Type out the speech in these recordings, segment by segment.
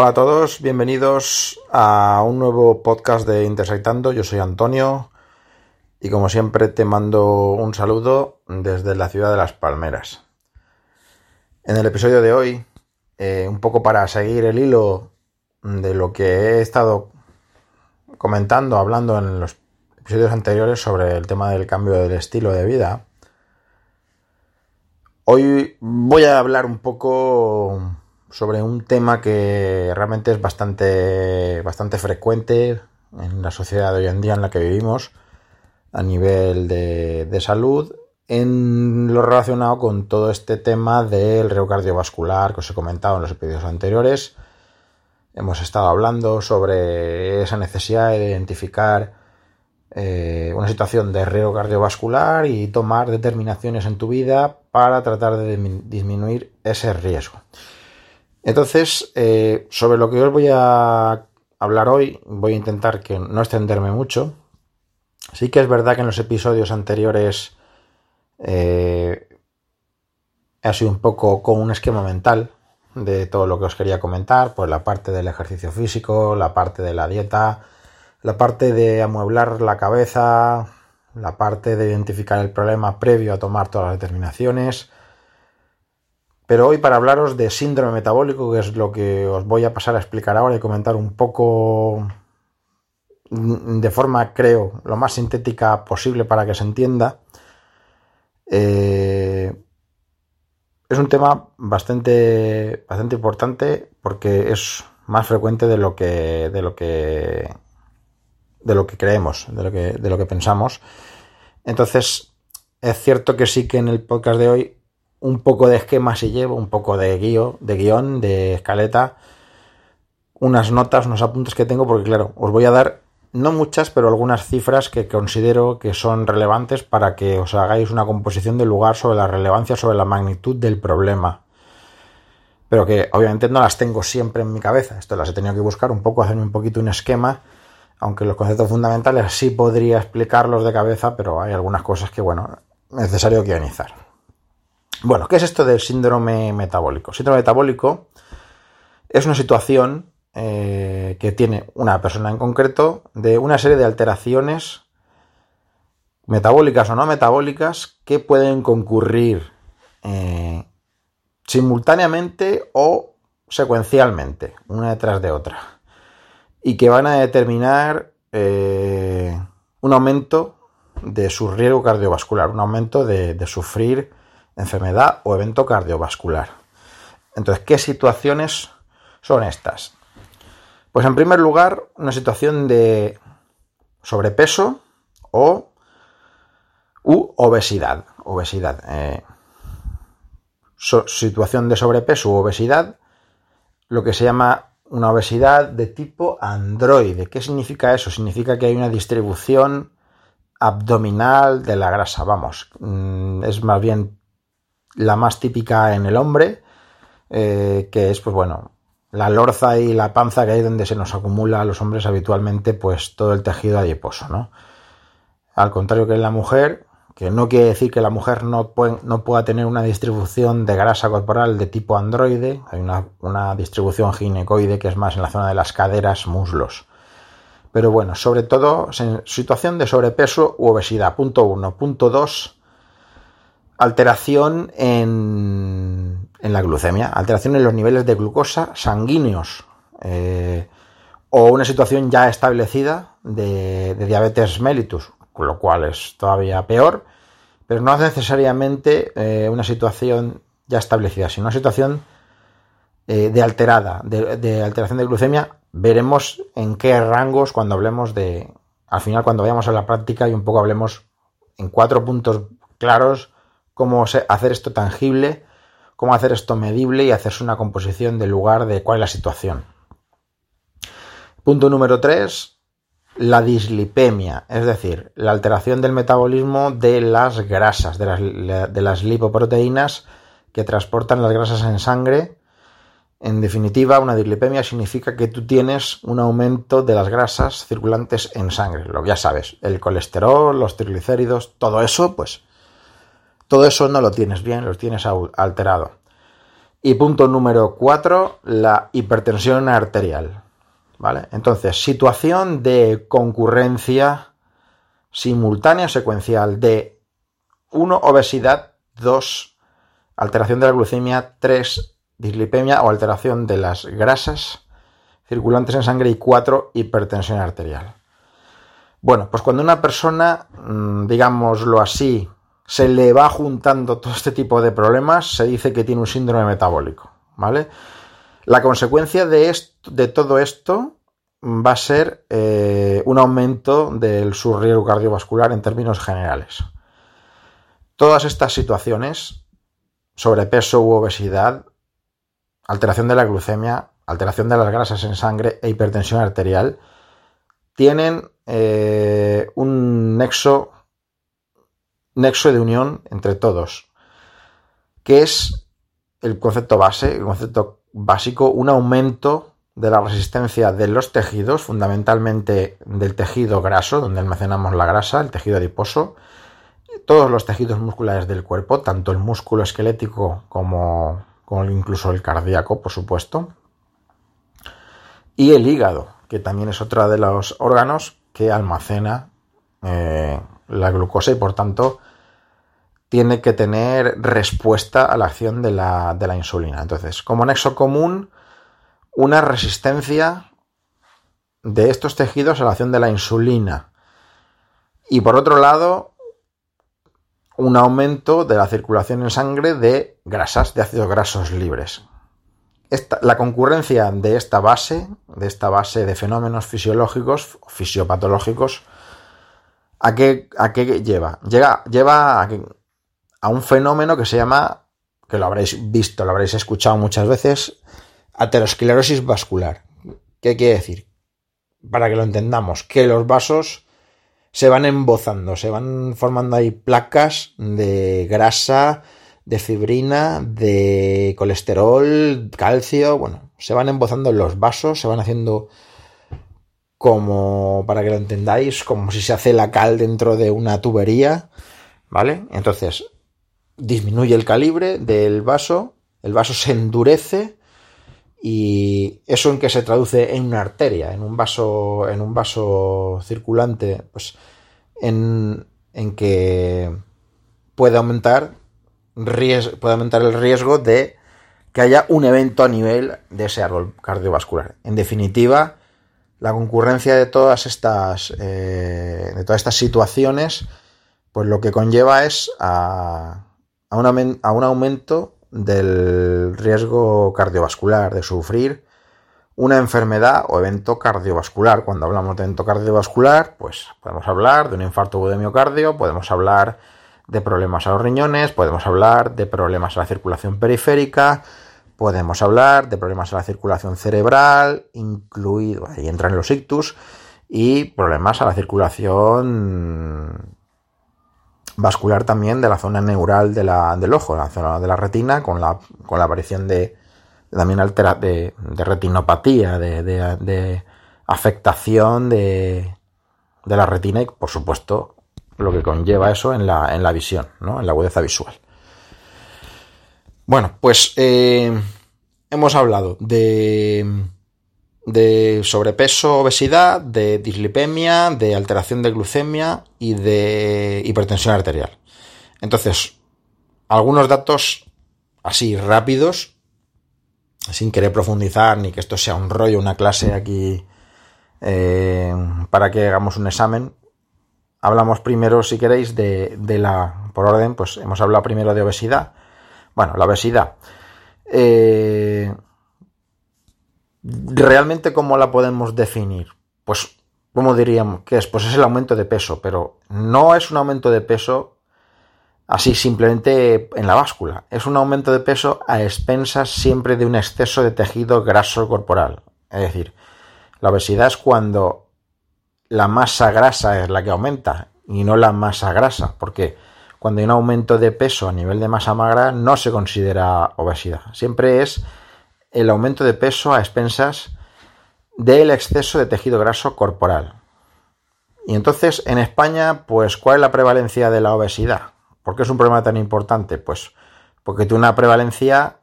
Hola a todos, bienvenidos a un nuevo podcast de Intersectando. Yo soy Antonio y como siempre te mando un saludo desde la ciudad de Las Palmeras. En el episodio de hoy, eh, un poco para seguir el hilo de lo que he estado comentando, hablando en los episodios anteriores sobre el tema del cambio del estilo de vida, hoy voy a hablar un poco sobre un tema que realmente es bastante, bastante frecuente en la sociedad de hoy en día en la que vivimos a nivel de, de salud en lo relacionado con todo este tema del riesgo cardiovascular que os he comentado en los episodios anteriores. Hemos estado hablando sobre esa necesidad de identificar eh, una situación de riesgo cardiovascular y tomar determinaciones en tu vida para tratar de disminuir ese riesgo. Entonces, eh, sobre lo que os voy a hablar hoy, voy a intentar que no extenderme mucho. Sí que es verdad que en los episodios anteriores eh, ha sido un poco con un esquema mental de todo lo que os quería comentar, pues la parte del ejercicio físico, la parte de la dieta, la parte de amueblar la cabeza, la parte de identificar el problema previo a tomar todas las determinaciones, pero hoy para hablaros de síndrome metabólico, que es lo que os voy a pasar a explicar ahora y comentar un poco de forma, creo, lo más sintética posible para que se entienda. Eh, es un tema bastante, bastante importante porque es más frecuente de lo que, de lo que, de lo que creemos, de lo que, de lo que pensamos. Entonces, es cierto que sí que en el podcast de hoy un poco de esquema si llevo, un poco de guion, de guion, de escaleta, unas notas, unos apuntes que tengo, porque claro, os voy a dar no muchas, pero algunas cifras que considero que son relevantes para que os hagáis una composición del lugar sobre la relevancia, sobre la magnitud del problema. Pero que obviamente no las tengo siempre en mi cabeza. Esto las he tenido que buscar un poco, hacerme un poquito un esquema. Aunque los conceptos fundamentales sí podría explicarlos de cabeza, pero hay algunas cosas que, bueno, es necesario guionizar. Bueno, ¿qué es esto del síndrome metabólico? Síndrome metabólico es una situación eh, que tiene una persona en concreto de una serie de alteraciones metabólicas o no metabólicas que pueden concurrir eh, simultáneamente o secuencialmente, una detrás de otra, y que van a determinar eh, un aumento de su riesgo cardiovascular, un aumento de sufrir enfermedad o evento cardiovascular. Entonces, ¿qué situaciones son estas? Pues en primer lugar, una situación de sobrepeso o u obesidad. Obesidad. Eh, situación de sobrepeso u obesidad, lo que se llama una obesidad de tipo androide. ¿Qué significa eso? Significa que hay una distribución abdominal de la grasa. Vamos, mm, es más bien la más típica en el hombre, eh, que es, pues bueno, la lorza y la panza que hay donde se nos acumula a los hombres habitualmente, pues todo el tejido adiposo, ¿no? Al contrario que en la mujer, que no quiere decir que la mujer no, no pueda tener una distribución de grasa corporal de tipo androide, hay una, una distribución ginecoide que es más en la zona de las caderas, muslos. Pero bueno, sobre todo, situación de sobrepeso u obesidad. Punto uno. Punto dos alteración en, la glucemia, alteración en los niveles de glucosa sanguíneos eh, o una situación ya establecida de, diabetes mellitus, con lo cual es todavía peor, pero no es necesariamente eh, una situación ya establecida, sino una situación eh, de alterada, de, de, alteración de glucemia. Veremos en qué rangos cuando hablemos de, al final cuando vayamos a la práctica y un poco hablemos en cuatro puntos claros cómo hacer esto tangible, cómo hacer esto medible y hacerse una composición del lugar de cuál es la situación. Punto número 3, la dislipemia, es decir, la alteración del metabolismo de las grasas, de las, lipoproteínas que transportan las grasas en sangre. En definitiva, una dislipemia significa que tú tienes un aumento de las grasas circulantes en sangre. Lo ya sabes, el colesterol, los triglicéridos, todo eso, pues todo eso no lo tienes bien, lo tienes alterado. Y punto número 4, la hipertensión arterial. ¿Vale? Entonces, situación de concurrencia simultánea secuencial de 1. Obesidad, 2. Alteración de la glucemia, 3. Dislipemia o alteración de las grasas circulantes en sangre y 4. Hipertensión arterial. Bueno, pues cuando una persona, mm, digámoslo así, se le va juntando todo este tipo de problemas, se dice que tiene un síndrome metabólico, ¿vale? La consecuencia de, de todo esto va a ser eh, un aumento del riesgo cardiovascular en términos generales. Todas estas situaciones, sobrepeso u obesidad, alteración de la glucemia, alteración de las grasas en sangre e hipertensión arterial, tienen eh, un nexo, nexo de unión entre todos, que es el concepto base, el concepto básico, un aumento de la resistencia de los tejidos, fundamentalmente del tejido graso, donde almacenamos la grasa, el tejido adiposo, todos los tejidos musculares del cuerpo, tanto el músculo esquelético como, incluso el cardíaco, por supuesto, y el hígado, que también es otro de los órganos que almacena eh, la glucosa y por tanto tiene que tener respuesta a la acción de la, de la insulina. Entonces, como nexo común, una resistencia de estos tejidos a la acción de la insulina. Y por otro lado, un aumento de la circulación en sangre de grasas, de ácidos grasos libres la concurrencia de esta base, de esta base de fenómenos fisiológicos, fisiopatológicos, ¿a qué, a qué lleva? Llega, lleva a, a, un fenómeno que se llama, que lo habréis visto, lo habréis escuchado muchas veces, aterosclerosis vascular. ¿Qué quiere decir? Para que lo entendamos, que los vasos se van embozando, se van formando ahí placas de grasa, de fibrina, de colesterol, calcio, bueno, se van embozando los vasos, se van haciendo como, para que lo entendáis, como si se hace la cal dentro de una tubería, ¿vale? Entonces, disminuye el calibre del vaso, el vaso se endurece y eso en que se traduce en una arteria, en un vaso, en un vaso circulante, pues en, en que puede aumentar puede aumentar el riesgo de que haya un evento a nivel de ese árbol cardiovascular. En definitiva, la concurrencia de todas estas, eh, de todas estas situaciones, pues lo que conlleva es a, a, un, a un aumento del riesgo cardiovascular, de sufrir una enfermedad o evento cardiovascular. Cuando hablamos de evento cardiovascular, pues podemos hablar de un infarto de miocardio, podemos hablar de problemas a los riñones, podemos hablar de problemas a la circulación periférica, podemos hablar de problemas a la circulación cerebral, incluido, ahí entran los ictus, y problemas a la circulación vascular también de la zona neural de la, del ojo, la zona de la retina, con la, con la aparición de también altera, de, retinopatía, de, de afectación de, de la retina y, por supuesto, lo que conlleva eso en la, en la visión, ¿no? en la agudeza visual. Bueno, pues eh, hemos hablado de, de sobrepeso, obesidad, de dislipemia, de alteración de glucemia y de hipertensión arterial. Entonces, algunos datos así rápidos, sin querer profundizar ni que esto sea un rollo, una clase aquí eh, para que hagamos un examen, hablamos primero, si queréis, de, la, por orden, pues hemos hablado primero de obesidad. Bueno, la obesidad. Eh, ¿Realmente cómo la podemos definir? Pues, ¿cómo diríamos que es? Pues es el aumento de peso, pero no es un aumento de peso así simplemente en la báscula. Es un aumento de peso a expensas siempre de un exceso de tejido graso corporal. Es decir, la obesidad es cuando la masa grasa es la que aumenta y no la masa grasa, porque cuando hay un aumento de peso a nivel de masa magra no se considera obesidad. Siempre es el aumento de peso a expensas del exceso de tejido graso corporal. Y entonces en España, pues, ¿cuál es la prevalencia de la obesidad? ¿Por qué es un problema tan importante? Pues porque tiene una prevalencia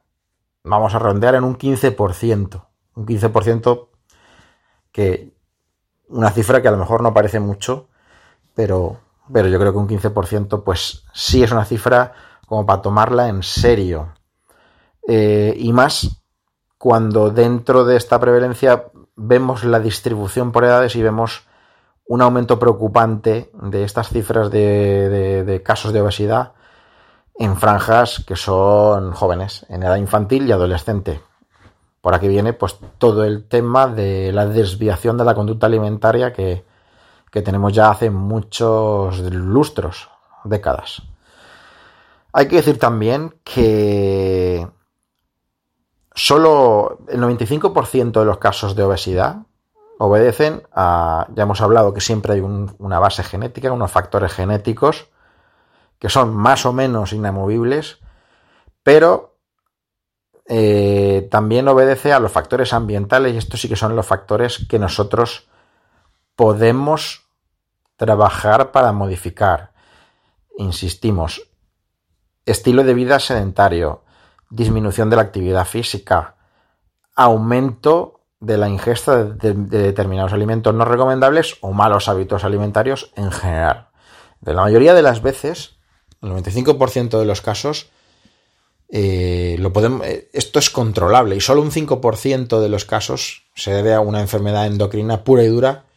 vamos a rondear en un 15%. Un 15% que una cifra que a lo mejor no parece mucho, pero, pero yo creo que un 15% pues sí es una cifra como para tomarla en serio. Eh, y más cuando dentro de esta prevalencia vemos la distribución por edades y vemos un aumento preocupante de estas cifras de, casos de obesidad en franjas que son jóvenes, en edad infantil y adolescente. Por aquí viene pues todo el tema de la desviación de la conducta alimentaria que, que tenemos ya hace muchos lustros, décadas. Hay que decir también que solo el 95% de los casos de obesidad obedecen a, ya hemos hablado que siempre hay una base genética, unos factores genéticos que son más o menos inamovibles, pero eh, también obedece a los factores ambientales y estos sí que son los factores que nosotros podemos trabajar para modificar. Insistimos, estilo de vida sedentario, disminución de la actividad física, aumento de la ingesta de, determinados alimentos no recomendables o malos hábitos alimentarios en general. De la mayoría de las veces, el 95% de los casos, eh, eh, esto es controlable y solo un 5% de los casos se debe a una enfermedad endocrina pura y dura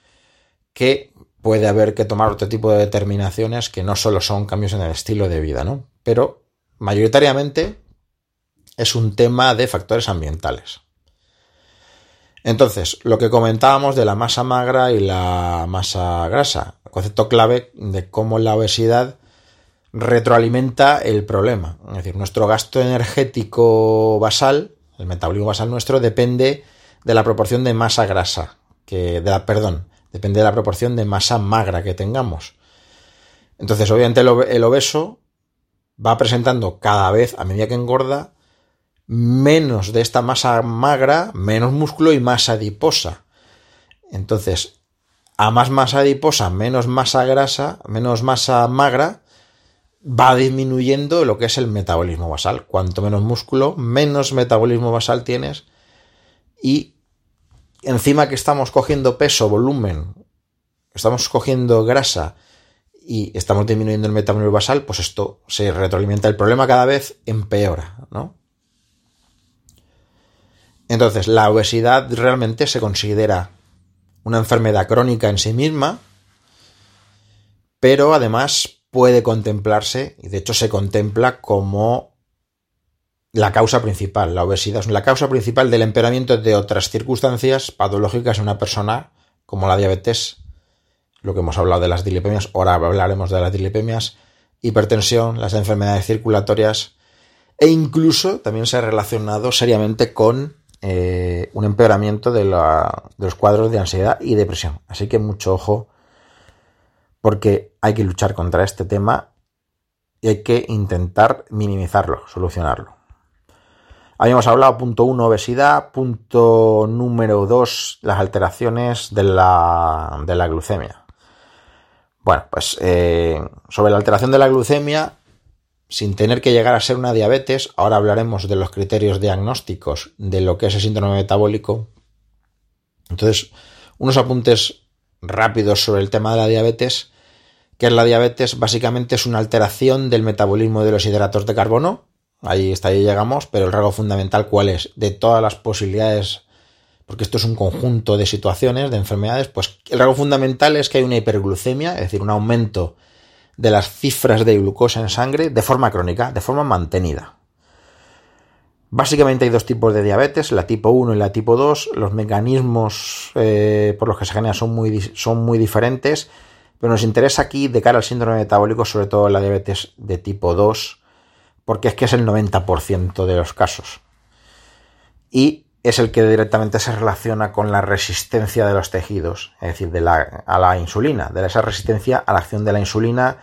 que puede haber que tomar otro tipo de determinaciones que no solo son cambios en el estilo de vida, ¿no? Pero mayoritariamente es un tema de factores ambientales. Entonces, lo que comentábamos de la masa magra y la masa grasa, concepto clave de cómo la obesidad retroalimenta el problema. Es decir, nuestro gasto energético basal, el metabolismo basal nuestro, depende de la proporción de masa grasa, que, de la, perdón, depende de la proporción de masa magra que tengamos. Entonces, obviamente, el obeso va presentando cada vez, a medida que engorda, menos de esta masa magra, menos músculo y más adiposa. Entonces, a más masa adiposa, menos masa grasa, menos masa magra, va disminuyendo lo que es el metabolismo basal. Cuanto menos músculo, menos metabolismo basal tienes. Y encima que estamos cogiendo peso, volumen, estamos cogiendo grasa y estamos disminuyendo el metabolismo basal, pues esto se retroalimenta. El problema cada vez empeora, ¿no? Entonces, la obesidad realmente se considera una enfermedad crónica en sí misma, pero además puede contemplarse, y de hecho se contempla como la causa principal. La obesidad es la causa principal del empeoramiento de otras circunstancias patológicas en una persona, como la diabetes, lo que hemos hablado de las dilipemias, ahora hablaremos de las dilipemias, hipertensión, las enfermedades circulatorias, e incluso también se ha relacionado seriamente con eh, un empeoramiento de, los cuadros de ansiedad y depresión. Así que mucho ojo porque hay que luchar contra este tema y hay que intentar minimizarlo, solucionarlo. Habíamos hablado, punto uno, obesidad, punto número dos, las alteraciones de la, de la glucemia. Bueno, pues eh, sobre la alteración de la glucemia sin tener que llegar a ser una diabetes, ahora hablaremos de los criterios diagnósticos de lo que es el síndrome metabólico. Entonces, unos apuntes rápidos sobre el tema de la diabetes, que es la diabetes básicamente es una alteración del metabolismo de los hidratos de carbono, ahí está, ahí llegamos, pero el rasgo fundamental cuál es, de todas las posibilidades, porque esto es un conjunto de situaciones, de enfermedades, pues el rasgo fundamental es que hay una hiperglucemia, es decir, un aumento de las cifras de glucosa en sangre de forma crónica, de forma mantenida. Básicamente hay dos tipos de diabetes, la tipo 1 y la tipo 2. Los mecanismos eh, por los que se genera son muy, son muy diferentes, pero nos interesa aquí de cara al síndrome metabólico, sobre todo la diabetes de tipo 2, porque es que es el 90% de los casos. Y es el que directamente se relaciona con la resistencia de los tejidos, es decir, de la, a la insulina, de esa resistencia a la acción de la insulina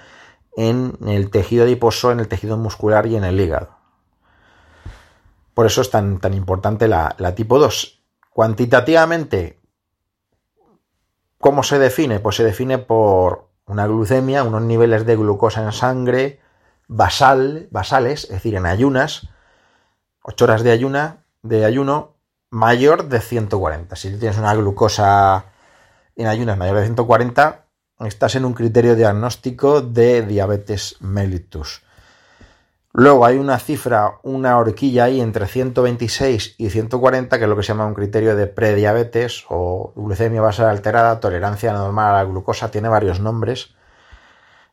en el tejido adiposo, en el tejido muscular y en el hígado. Por eso es tan, tan importante la, la tipo 2. Cuantitativamente, ¿cómo se define? Pues se define por una glucemia, unos niveles de glucosa en sangre basal, basales, es decir, en ayunas, 8 horas de, ayuna, de ayuno mayor de 140. Si tienes una glucosa en ayunas mayor de 140, estás en un criterio diagnóstico de diabetes mellitus. Luego hay una cifra, una horquilla ahí entre 126 y 140, que es lo que se llama un criterio de prediabetes o glucemia basal alterada, tolerancia normal a la glucosa, tiene varios nombres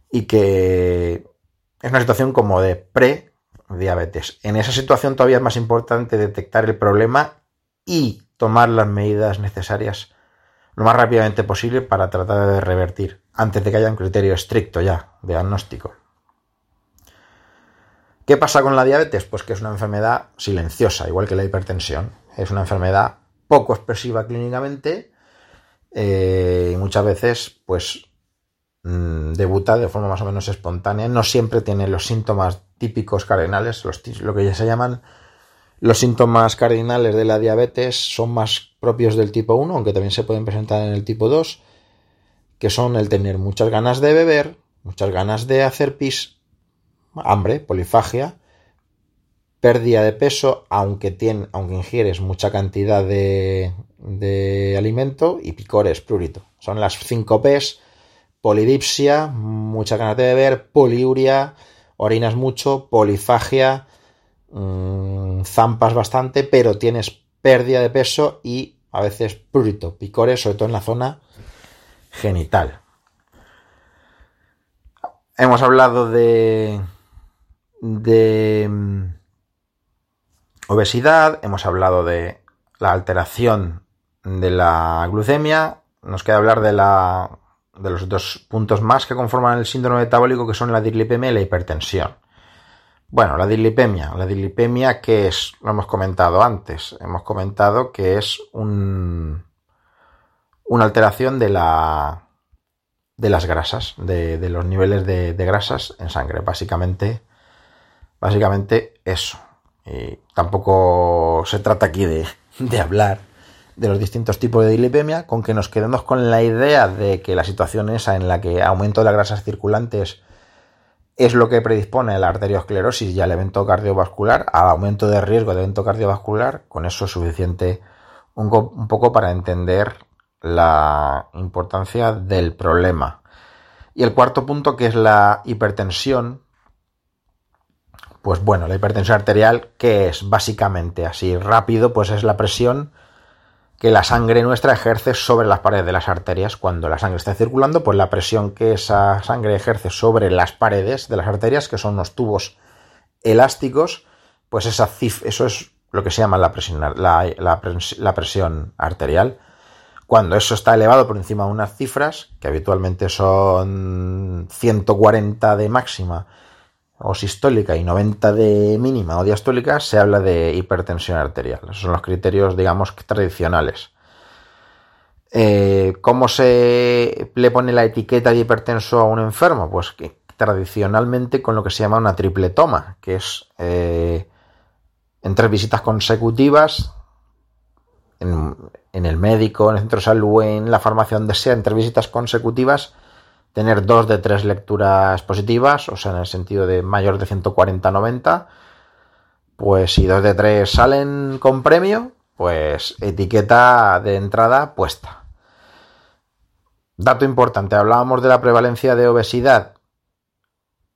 y que es una situación como de prediabetes. En esa situación todavía es más importante detectar el problema y tomar las medidas necesarias lo más rápidamente posible para tratar de revertir, antes de que haya un criterio estricto ya de diagnóstico. ¿Qué pasa con la diabetes? Pues que es una enfermedad silenciosa, igual que la hipertensión. Es una enfermedad poco expresiva clínicamente eh, y muchas veces pues mm, debuta de forma más o menos espontánea. No siempre tiene los síntomas típicos cardinales, lo que ya se llaman los síntomas cardinales de la diabetes son más propios del tipo 1, aunque también se pueden presentar en el tipo 2, que son el tener muchas ganas de beber, muchas ganas de hacer pis hambre, polifagia, pérdida de peso, aunque, tiene, aunque ingieres mucha cantidad de, de alimento, y picores, prurito. Son las 5 P's, polidipsia, mucha ganas de beber, poliuria, orinas mucho, polifagia, mmm, zampas bastante, pero tienes pérdida de peso y a veces prurito, picores, sobre todo en la zona genital. Hemos hablado de de mm, obesidad, hemos hablado de la alteración de la glucemia, nos queda hablar de, la, de los dos puntos más que conforman el síndrome metabólico, que son la dislipemia y la hipertensión. Bueno, la dislipemia. La dislipemia, ¿qué es? Lo hemos comentado antes. Hemos comentado que es un, una alteración de, la, de las grasas, de, de los niveles de, de, grasas en sangre. Básicamente, Básicamente eso. Y tampoco se trata aquí de, hablar de los distintos tipos de dilipemia, con que nos quedemos con la idea de que la situación esa en la que aumento de las grasas circulantes es lo que predispone a la arteriosclerosis y al evento cardiovascular, al aumento de riesgo de evento cardiovascular, con eso es suficiente un, un poco para entender la importancia del problema. Y el cuarto punto, que es la hipertensión, pues bueno, la hipertensión arterial, que es básicamente así rápido, pues es la presión que la sangre nuestra ejerce sobre las paredes de las arterias. Cuando la sangre está circulando, pues la presión que esa sangre ejerce sobre las paredes de las arterias, que son unos tubos elásticos, pues esa eso es lo que se llama la presión, la, la presión arterial. Cuando eso está elevado por encima de unas cifras, que habitualmente son 140 de máxima o sistólica y 90 de mínima o diastólica, se habla de hipertensión arterial. Esos son los criterios, digamos, tradicionales. Eh, ¿Cómo se le pone la etiqueta de hipertenso a un enfermo? Pues que tradicionalmente con lo que se llama una triple toma, que es eh, en tres visitas consecutivas, en, el médico, en el centro de salud, en la farmacia, donde sea, en tres visitas consecutivas, tener dos de tres lecturas positivas, o sea, en el sentido de mayor de 140-90, pues si dos de tres salen con premio, pues etiqueta de entrada puesta. Dato importante, hablábamos de la prevalencia de obesidad.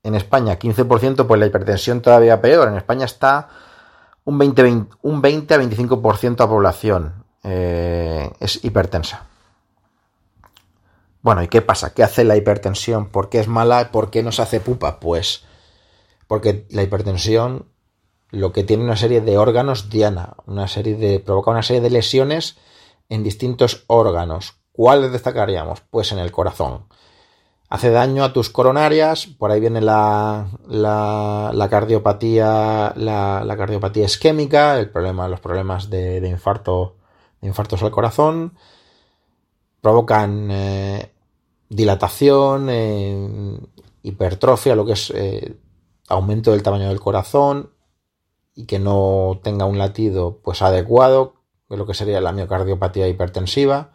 En España 15%, pues la hipertensión todavía peor. En España está un 20, un 20 a 25% de la población eh, es hipertensa. Bueno, ¿y qué pasa? ¿Qué hace la hipertensión? ¿Por qué es mala? ¿Por qué nos hace pupa? Pues porque la hipertensión lo que tiene una serie de órganos diana, una serie de provoca una serie de lesiones en distintos órganos. ¿Cuáles destacaríamos? Pues en el corazón. Hace daño a tus coronarias, por ahí viene la, la, cardiopatía, la, cardiopatía isquémica, el problema, los problemas de, de infarto, de infartos al corazón provocan eh, dilatación, eh, hipertrofia, lo que es eh, aumento del tamaño del corazón y que no tenga un latido pues adecuado, de lo que sería la miocardiopatía hipertensiva.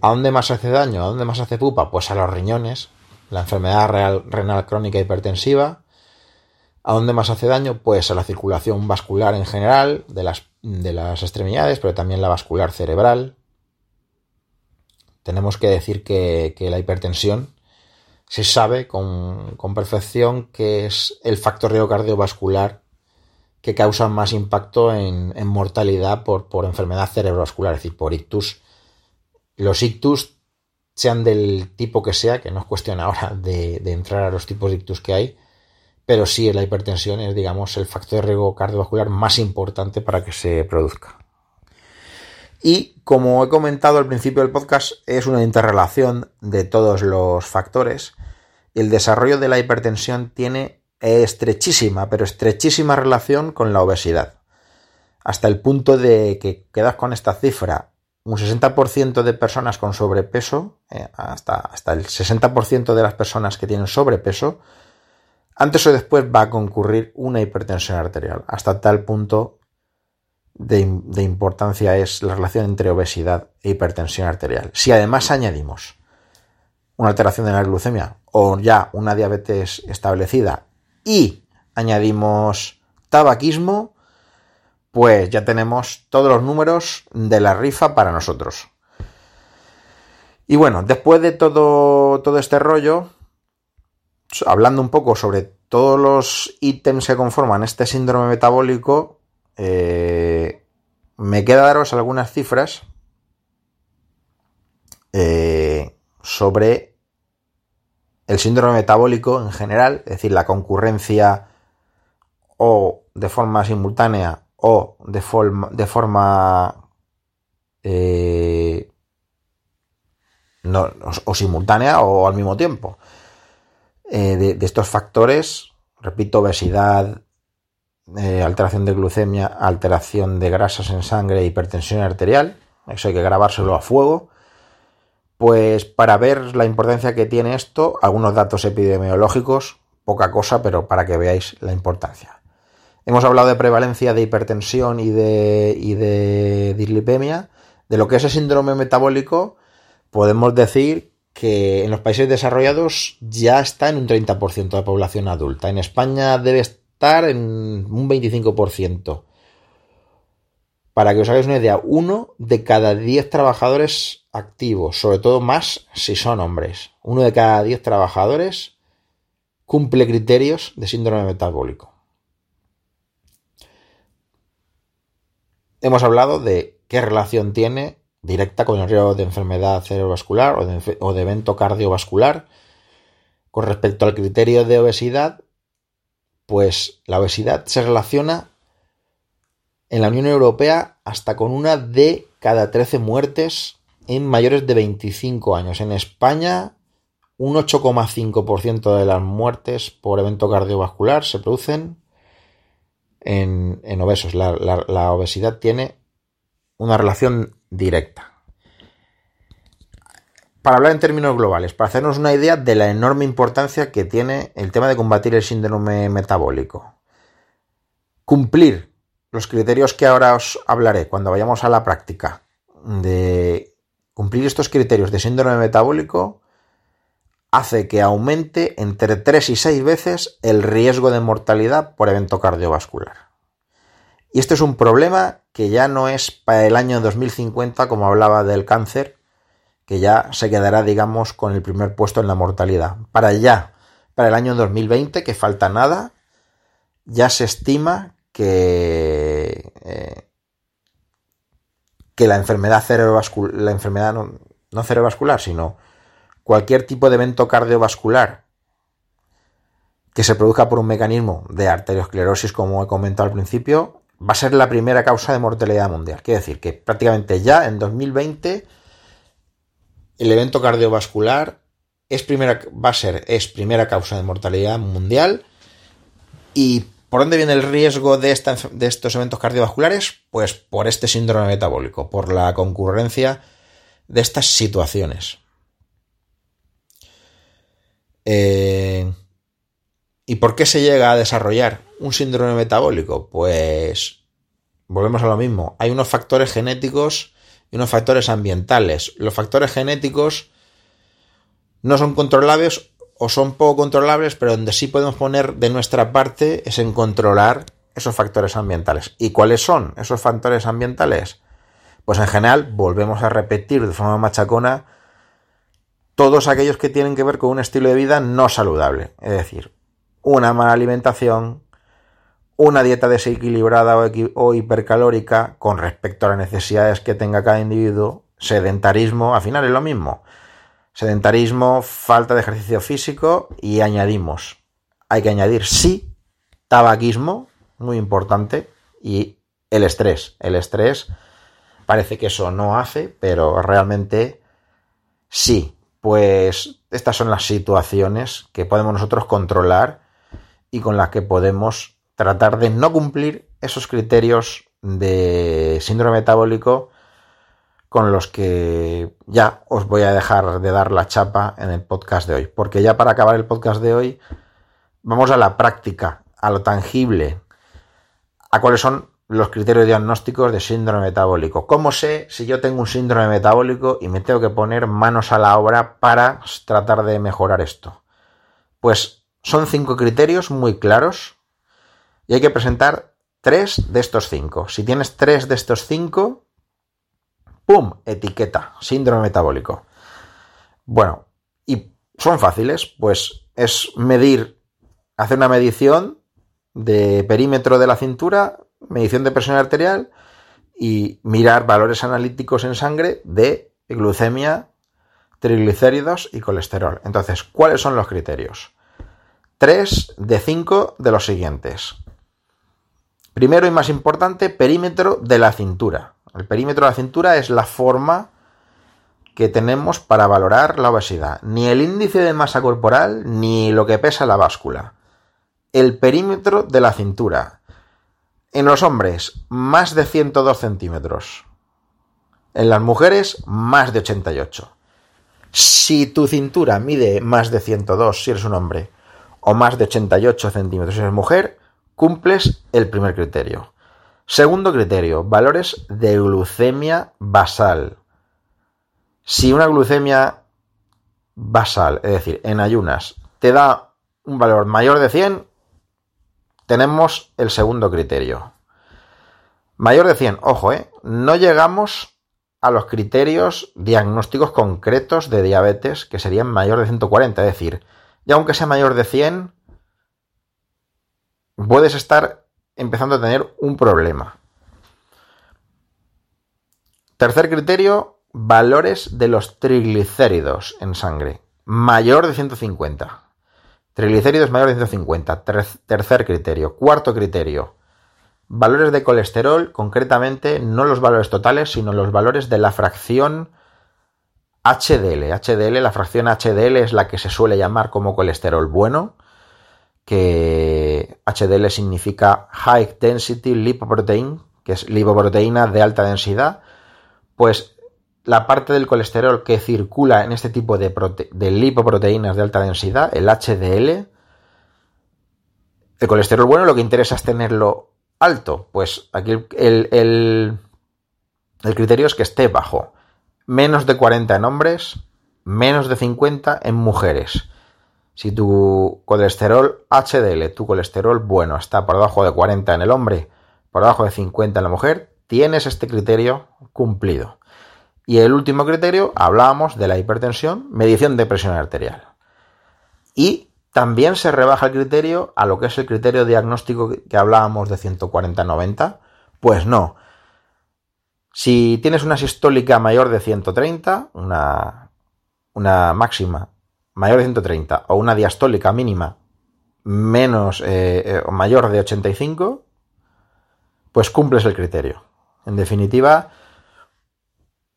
¿A dónde más hace daño? ¿A dónde más hace pupa? Pues a los riñones, la enfermedad renal crónica hipertensiva, ¿A dónde más hace daño? Pues a la circulación vascular en general, de las, de las extremidades, pero también la vascular cerebral. Tenemos que decir que, la hipertensión se sabe con, perfección que es el factor riesgo cardiovascular que causa más impacto en, mortalidad por, por, enfermedad cerebrovascular, es decir, por ictus. Los ictus, sean del tipo que sea, que no es cuestión ahora de, entrar a los tipos de ictus que hay, pero sí la hipertensión es, digamos, el factor de cardiovascular más importante para que se produzca. Y como he comentado al principio del podcast, es una interrelación de todos los factores. El desarrollo de la hipertensión tiene estrechísima, pero estrechísima relación con la obesidad. Hasta el punto de que quedas con esta cifra, un 60% de personas con sobrepeso, eh, hasta, hasta el 60% de las personas que tienen sobrepeso, antes o después va a concurrir una hipertensión arterial. Hasta tal punto de, importancia es la relación entre obesidad e hipertensión arterial. Si además añadimos una alteración de la glucemia o ya una diabetes establecida y añadimos tabaquismo, pues ya tenemos todos los números de la rifa para nosotros. Y bueno, después de todo, todo este rollo, hablando un poco sobre todos los ítems que conforman este síndrome metabólico, eh, me queda daros algunas cifras eh, sobre el síndrome metabólico en general, es decir, la concurrencia o de forma simultánea o de forma, eh, no, o simultánea o al mismo tiempo. De, estos factores, repito, obesidad, eh, alteración de glucemia, alteración de grasas en sangre, hipertensión arterial, eso hay que grabárselo a fuego, pues para ver la importancia que tiene esto, algunos datos epidemiológicos, poca cosa, pero para que veáis la importancia. Hemos hablado de prevalencia de hipertensión y de, y de dislipemia. De lo que es el síndrome metabólico, podemos decir que en los países desarrollados ya está en un 30% de la población adulta. En España debe estar en un 25%. Para que os hagáis una idea, uno de cada 10 trabajadores activos, sobre todo más si son hombres, uno de cada 10 trabajadores cumple criterios de síndrome metabólico. Hemos hablado de qué relación tiene directa con el riesgo de enfermedad cerebrovascular o de, evento cardiovascular. Con respecto al criterio de obesidad, pues la obesidad se relaciona en la Unión Europea hasta con una de cada 13 muertes en mayores de 25 años. En España, un 8,5% de las muertes por evento cardiovascular se producen en, obesos. la, obesidad tiene una relación directa. Para hablar en términos globales, para hacernos una idea de la enorme importancia que tiene el tema de combatir el síndrome metabólico. Cumplir los criterios que ahora os hablaré cuando vayamos a la práctica de cumplir estos criterios de síndrome metabólico hace que aumente entre 3 y 6 veces el riesgo de mortalidad por evento cardiovascular. Y este es un problema que ya no es para el año 2050 como hablaba del cáncer, que ya se quedará, digamos, con el primer puesto en la mortalidad. Para ya, para el año 2020, que falta nada, ya se estima que, eh, que la enfermedad cerebrovascular, la enfermedad no, no cerebrovascular, sino cualquier tipo de evento cardiovascular que se produzca por un mecanismo de arteriosclerosis, como he comentado al principio, va a ser la primera causa de mortalidad mundial. Quiere decir que prácticamente ya en 2020 el evento cardiovascular es primera, va a ser es primera causa de mortalidad mundial. ¿Y por dónde viene el riesgo de, de estos eventos cardiovasculares? Pues por este síndrome metabólico, por la concurrencia de estas situaciones. Eh, ¿Y por qué se llega a desarrollar un síndrome metabólico? Pues volvemos a lo mismo. Hay unos factores genéticos y unos factores ambientales. Los factores genéticos no son controlables o son poco controlables, pero donde sí podemos poner de nuestra parte es en controlar esos factores ambientales. ¿Y cuáles son esos factores ambientales? Pues en general volvemos a repetir de forma machacona todos aquellos que tienen que ver con un estilo de vida no saludable. Es decir, una mala alimentación, una dieta desequilibrada o, hipercalórica con respecto a las necesidades que tenga cada individuo, sedentarismo, al final es lo mismo. Sedentarismo, falta de ejercicio físico y añadimos, hay que añadir sí, tabaquismo, muy importante, y el estrés. El estrés parece que eso no hace, pero realmente sí. Pues estas son las situaciones que podemos nosotros controlar y con las que podemos tratar de no cumplir esos criterios de síndrome metabólico con los que ya os voy a dejar de dar la chapa en el podcast de hoy. Porque ya para acabar el podcast de hoy, vamos a la práctica, a lo tangible, a cuáles son los criterios diagnósticos de síndrome metabólico. ¿Cómo sé si yo tengo un síndrome metabólico y me tengo que poner manos a la obra para tratar de mejorar esto? Pues son cinco criterios muy claros y hay que presentar tres de estos cinco. Si tienes tres de estos cinco, ¡pum! Etiqueta, síndrome metabólico. Bueno, y son fáciles, pues es medir, hacer una medición de perímetro de la cintura, medición de presión arterial y mirar valores analíticos en sangre de glucemia, triglicéridos y colesterol. Entonces, ¿cuáles son los criterios? Tres de cinco de los siguientes. Primero y más importante, perímetro de la cintura. El perímetro de la cintura es la forma que tenemos para valorar la obesidad. Ni el índice de masa corporal ni lo que pesa la báscula. El perímetro de la cintura. En los hombres, más de 102 centímetros. En las mujeres, más de 88. Si tu cintura mide más de 102 si eres un hombre, o más de 88 centímetros si eres mujer, cumples el primer criterio. Segundo criterio, valores de glucemia basal. Si una glucemia basal, es decir, en ayunas, te da un valor mayor de 100, tenemos el segundo criterio. Mayor de 100, ojo, ¿eh? no llegamos a los criterios diagnósticos concretos de diabetes, que serían mayor de 140, es decir, ya aunque sea mayor de 100, puedes estar empezando a tener un problema. Tercer criterio, valores de los triglicéridos en sangre. Mayor de 150. Triglicéridos mayor de 150. tercer criterio. Cuarto criterio. Valores de colesterol, concretamente no los valores totales, sino los valores de la fracción HDL. HDL, la fracción HDL es la que se suele llamar como colesterol bueno que HDL significa High Density Lipoprotein, que es lipoproteína de alta densidad, pues la parte del colesterol que circula en este tipo de, lipoproteínas de alta densidad, el HDL, el colesterol bueno lo que interesa es tenerlo alto, pues aquí el, criterio es que esté bajo, menos de 40 en hombres, menos de 50 en mujeres. Si tu colesterol HDL, tu colesterol bueno, está por debajo de 40 en el hombre, por debajo de 50 en la mujer, tienes este criterio cumplido. Y el último criterio, hablábamos de la hipertensión, medición de presión arterial. Y también se rebaja el criterio a lo que es el criterio diagnóstico que hablábamos de 140-90. Pues no. Si tienes una sistólica mayor de 130, una, una máxima mayor de 130 o una diastólica mínima menos eh, eh, o mayor de 85, pues cumples el criterio. En definitiva,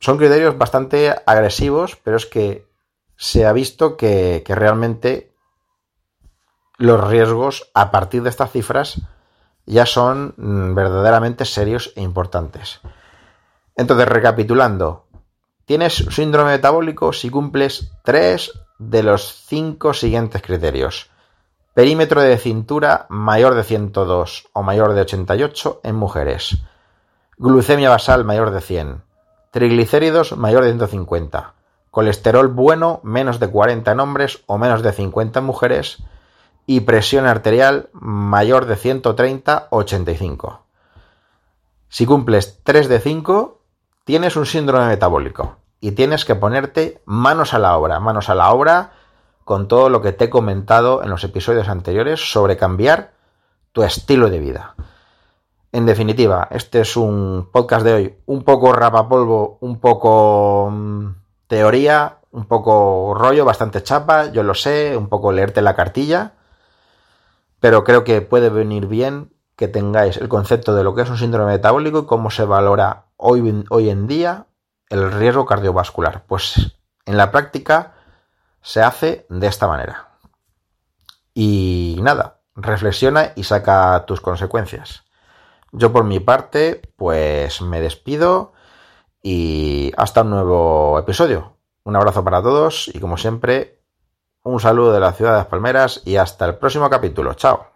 son criterios bastante agresivos, pero es que se ha visto que, que realmente los riesgos a partir de estas cifras ya son mm, verdaderamente serios e importantes. Entonces, recapitulando, tienes síndrome metabólico si cumples tres de los cinco siguientes criterios. Perímetro de cintura mayor de 102 o mayor de 88 en mujeres. Glucemia basal mayor de 100. Triglicéridos mayor de 150. colesterol bueno menos de 40 en hombres o menos de 50 en mujeres y presión arterial mayor de 130 85. Si cumples 3 de 5, tienes un síndrome metabólico y tienes que ponerte manos a la obra, manos a la obra con todo lo que te he comentado en los episodios anteriores sobre cambiar tu estilo de vida. En definitiva, este es un podcast de hoy un poco rapapolvo, un poco mm, teoría, un poco rollo, bastante chapa, yo lo sé, un poco leerte la cartilla, pero creo que puede venir bien que tengáis el concepto de lo que es un síndrome metabólico y cómo se valora hoy, hoy en día el riesgo cardiovascular. Pues en la práctica se hace de esta manera. Y nada, reflexiona y saca tus consecuencias. Yo por mi parte, pues me despido y hasta un nuevo episodio. Un abrazo para todos y como siempre, un saludo de la ciudad de las Palmeras y hasta el próximo capítulo. Chao.